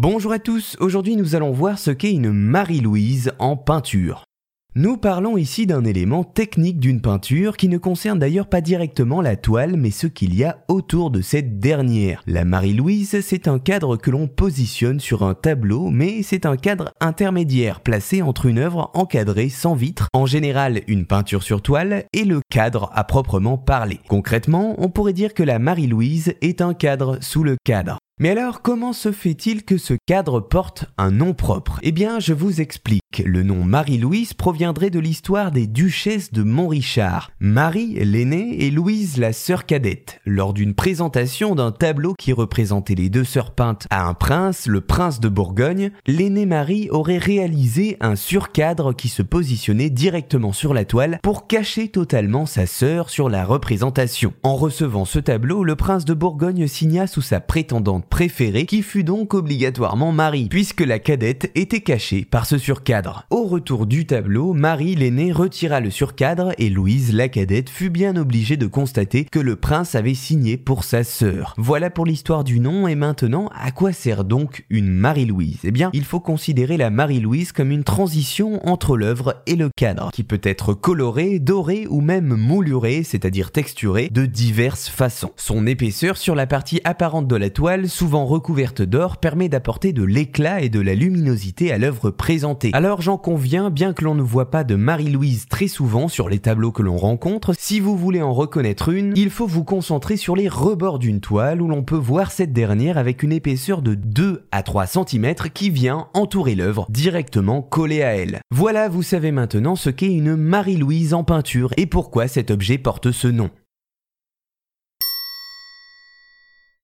Bonjour à tous, aujourd'hui nous allons voir ce qu'est une Marie-Louise en peinture. Nous parlons ici d'un élément technique d'une peinture qui ne concerne d'ailleurs pas directement la toile mais ce qu'il y a autour de cette dernière. La Marie-Louise c'est un cadre que l'on positionne sur un tableau mais c'est un cadre intermédiaire placé entre une œuvre encadrée sans vitre, en général une peinture sur toile, et le cadre à proprement parler. Concrètement, on pourrait dire que la Marie-Louise est un cadre sous le cadre. Mais alors, comment se fait-il que ce cadre porte un nom propre? Eh bien, je vous explique. Le nom Marie-Louise proviendrait de l'histoire des duchesses de Montrichard. Marie, l'aînée, et Louise, la sœur cadette. Lors d'une présentation d'un tableau qui représentait les deux sœurs peintes à un prince, le prince de Bourgogne, l'aînée Marie aurait réalisé un surcadre qui se positionnait directement sur la toile pour cacher totalement sa sœur sur la représentation. En recevant ce tableau, le prince de Bourgogne signa sous sa prétendante préférée qui fut donc obligatoirement Marie, puisque la cadette était cachée par ce surcadre. Au retour du tableau, Marie l'aînée retira le surcadre et Louise la cadette fut bien obligée de constater que le prince avait signé pour sa sœur. Voilà pour l'histoire du nom et maintenant à quoi sert donc une Marie-Louise? Eh bien, il faut considérer la Marie-Louise comme une transition entre l'œuvre et le cadre, qui peut être colorée, dorée ou même moulurée, c'est-à-dire texturée, de diverses façons. Son épaisseur sur la partie apparente de la toile souvent recouverte d'or, permet d'apporter de l'éclat et de la luminosité à l'œuvre présentée. Alors j'en conviens, bien que l'on ne voit pas de Marie-Louise très souvent sur les tableaux que l'on rencontre, si vous voulez en reconnaître une, il faut vous concentrer sur les rebords d'une toile où l'on peut voir cette dernière avec une épaisseur de 2 à 3 cm qui vient entourer l'œuvre directement collée à elle. Voilà, vous savez maintenant ce qu'est une Marie-Louise en peinture et pourquoi cet objet porte ce nom.